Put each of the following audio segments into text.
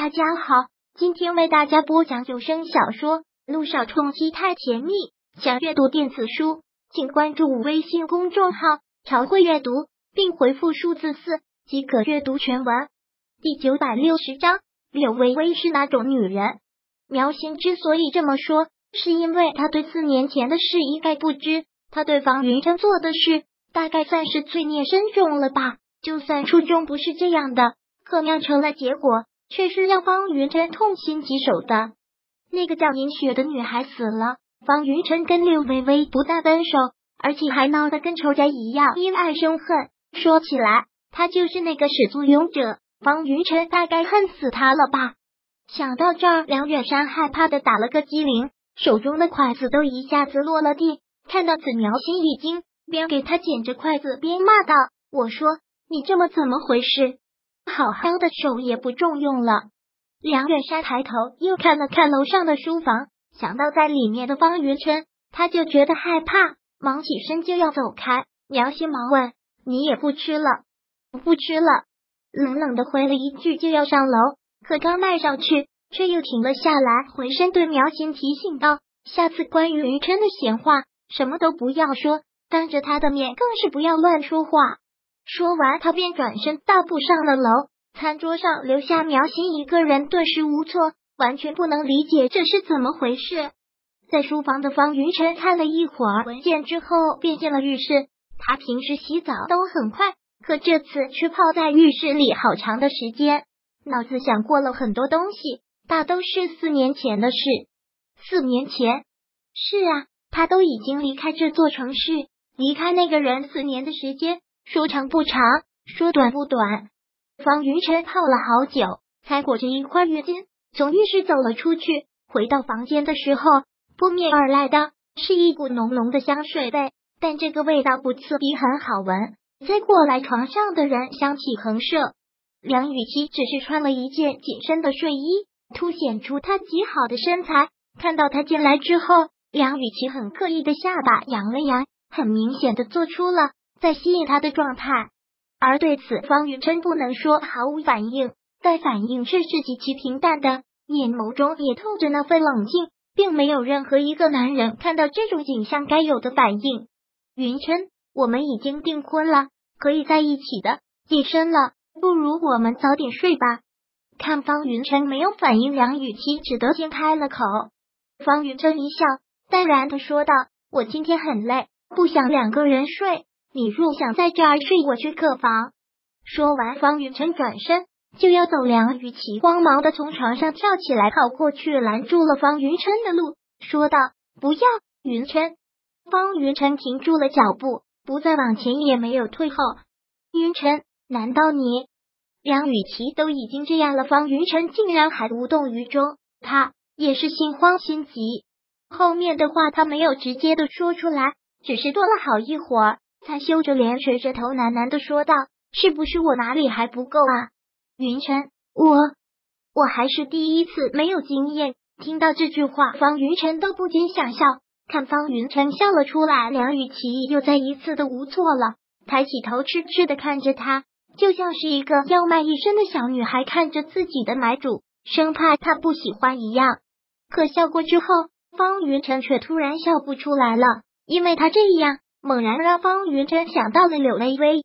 大家好，今天为大家播讲有声小说《路上冲击太甜蜜》。想阅读电子书，请关注微信公众号“朝会阅读”，并回复数字四即可阅读全文。第九百六十章，柳微微是哪种女人？苗心之所以这么说，是因为他对四年前的事一概不知。他对方云琛做的事，大概算是罪孽深重了吧？就算初衷不是这样的，可酿成了结果。却是让方云晨痛心疾首的。那个叫银雪的女孩死了，方云晨跟柳微微不但分手，而且还闹得跟仇家一样，因爱生恨。说起来，他就是那个始作俑者。方云晨大概恨死他了吧？想到这儿，梁远山害怕的打了个激灵，手中的筷子都一下子落了地。看到子苗心一惊，边给他捡着筷子边骂道：“我说你这么怎么回事？”好好的手也不重用了。梁远山抬头又看了看楼上的书房，想到在里面的方云琛，他就觉得害怕，忙起身就要走开。苗心忙问：“你也不吃了？”“不吃了。”冷冷的回了一句，就要上楼，可刚迈上去，却又停了下来，回身对苗心提醒道：“下次关于云琛的闲话，什么都不要说，当着他的面更是不要乱说话。”说完，他便转身大步上了楼。餐桌上留下苗心一个人，顿时无措，完全不能理解这是怎么回事。在书房的方云晨看了一会儿文件之后，便进了浴室。他平时洗澡都很快，可这次却泡在浴室里好长的时间，脑子想过了很多东西，大都是四年前的事。四年前，是啊，他都已经离开这座城市，离开那个人四年的时间。说长不长，说短不短。方云晨泡了好久，才裹着一块浴巾从浴室走了出去。回到房间的时候，扑面而来的是一股浓浓的香水味，但这个味道不刺鼻，很好闻。再过来床上的人香气横射。梁雨琪只是穿了一件紧身的睡衣，凸显出她极好的身材。看到他进来之后，梁雨琪很刻意的下巴扬了扬，很明显的做出了。在吸引他的状态，而对此方云琛不能说毫无反应，但反应却是极其平淡的，眼眸中也透着那份冷静，并没有任何一个男人看到这种景象该有的反应。云琛，我们已经订婚了，可以在一起的。夜深了，不如我们早点睡吧。看方云琛没有反应，梁雨琪只得先开了口。方云琛一笑，淡然的说道：“我今天很累，不想两个人睡。”你若想在这儿睡，我去客房。说完，方云晨转身就要走，梁雨琪慌忙的从床上跳起来跑过去，拦住了方云琛的路，说道：“不要，云琛。”方云晨停住了脚步，不再往前，也没有退后。云晨，难道你？梁雨琪都已经这样了，方云晨竟然还无动于衷，他也是心慌心急。后面的话他没有直接的说出来，只是多了好一会儿。他羞着脸，垂着头，喃喃的说道：“是不是我哪里还不够啊？”云晨，我我还是第一次，没有经验。听到这句话，方云晨都不禁想笑。看方云晨笑了出来，梁雨琪又再一次的无措了，抬起头，痴痴的看着他，就像是一个要卖一生的小女孩看着自己的买主，生怕他不喜欢一样。可笑过之后，方云晨却突然笑不出来了，因为他这样。猛然让方云琛想到了柳微微，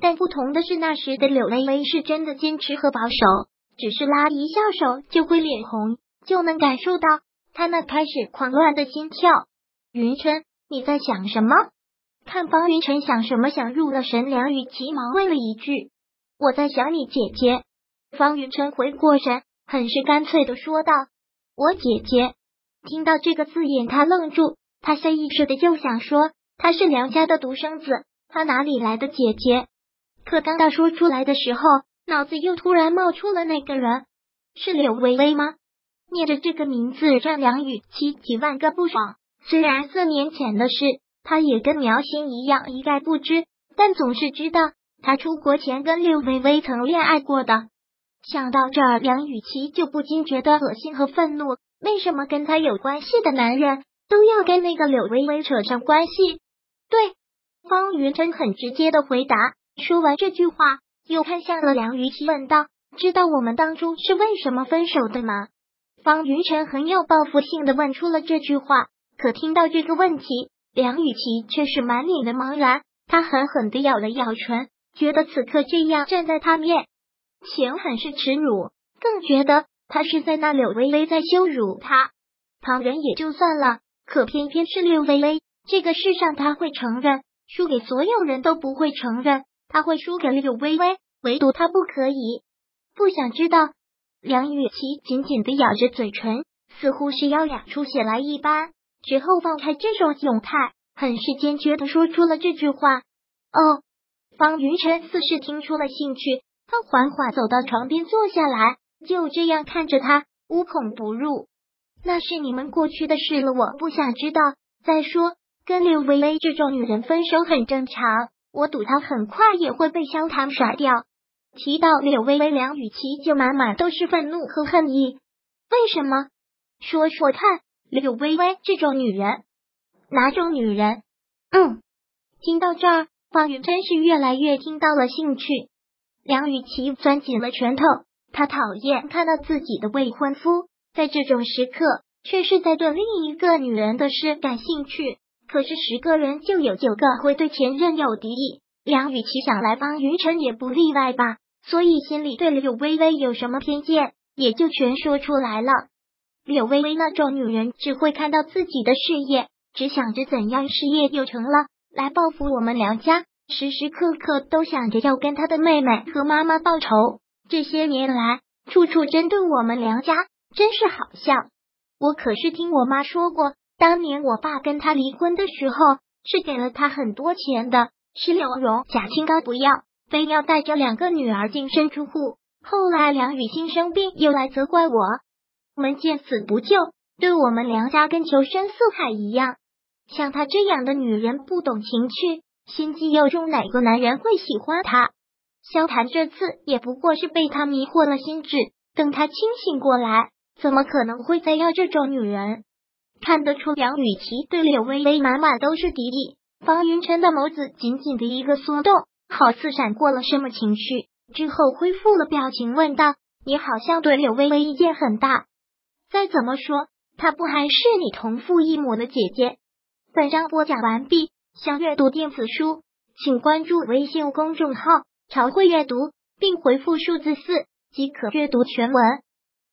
但不同的是，那时的柳微微是真的坚持和保守，只是拉一下手就会脸红，就能感受到他那开始狂乱的心跳。云琛，你在想什么？看方云晨想什么，想入了神。梁雨急忙问了一句：“我在想你姐姐。”方云晨回过神，很是干脆的说道：“我姐姐。”听到这个字眼，他愣住，他下意识的就想说。她是梁家的独生子，她哪里来的姐姐？可当他说出来的时候，脑子又突然冒出了那个人，是柳微微吗？念着这个名字，让梁雨琪几万个不爽。虽然四年前的事，他也跟苗心一样一概不知，但总是知道他出国前跟柳微微曾恋爱过的。想到这儿，梁雨琪就不禁觉得恶心和愤怒。为什么跟他有关系的男人都要跟那个柳微微扯上关系？对，方云琛很直接的回答。说完这句话，又看向了梁雨琪，问道：“知道我们当初是为什么分手的吗？方云晨很有报复性的问出了这句话。可听到这个问题，梁雨琪却是满脸的茫然。他狠狠的咬了咬唇，觉得此刻这样站在他面前很是耻辱，更觉得他是在那柳微微在羞辱他。旁人也就算了，可偏偏是柳微微，这个世上他会承认，输给所有人都不会承认，他会输给柳微微，唯独他不可以。不想知道，梁雨琪紧紧的咬着嘴唇，似乎是要咬出血来一般，之后放开这种窘态。很是坚决的说出了这句话。哦，方云晨似是听出了兴趣，他缓缓走到床边坐下来，就这样看着他，无孔不入。那是你们过去的事了，我不想知道。再说，跟柳微微这种女人分手很正常，我赌她很快也会被萧唐甩掉。提到柳微微，梁雨琪就满满都是愤怒和恨意。为什么？说说看，柳微微这种女人。哪种女人？嗯，听到这儿，方云真是越来越听到了兴趣。梁雨琪攥紧了拳头，她讨厌看到自己的未婚夫在这种时刻却是在对另一个女人的事感兴趣。可是十个人就有九个会对前任有敌意，梁雨琪想来，帮云晨也不例外吧？所以心里对柳微微有什么偏见，也就全说出来了。柳微微那种女人，只会看到自己的事业。只想着怎样事业有成了来报复我们梁家，时时刻刻都想着要跟他的妹妹和妈妈报仇。这些年来，处处针对我们梁家，真是好笑。我可是听我妈说过，当年我爸跟他离婚的时候，是给了他很多钱的，是柳荣贾清高不要，非要带着两个女儿净身出户。后来梁雨欣生病，又来责怪我我们见死不救，对我们梁家跟求生似海一样。像她这样的女人，不懂情趣，心机又重，哪个男人会喜欢她？萧谈这次也不过是被她迷惑了心智，等他清醒过来，怎么可能会再要这种女人？看得出梁雨琪对柳微微满满都是敌意。方云晨的眸子紧紧的一个缩动，好似闪过了什么情绪，之后恢复了表情，问道：“你好像对柳微微意见很大。再怎么说，她不还是你同父异母的姐姐？”本章播讲完毕，想阅读电子书，请关注微信公众号“朝会阅读”，并回复数字四即可阅读全文。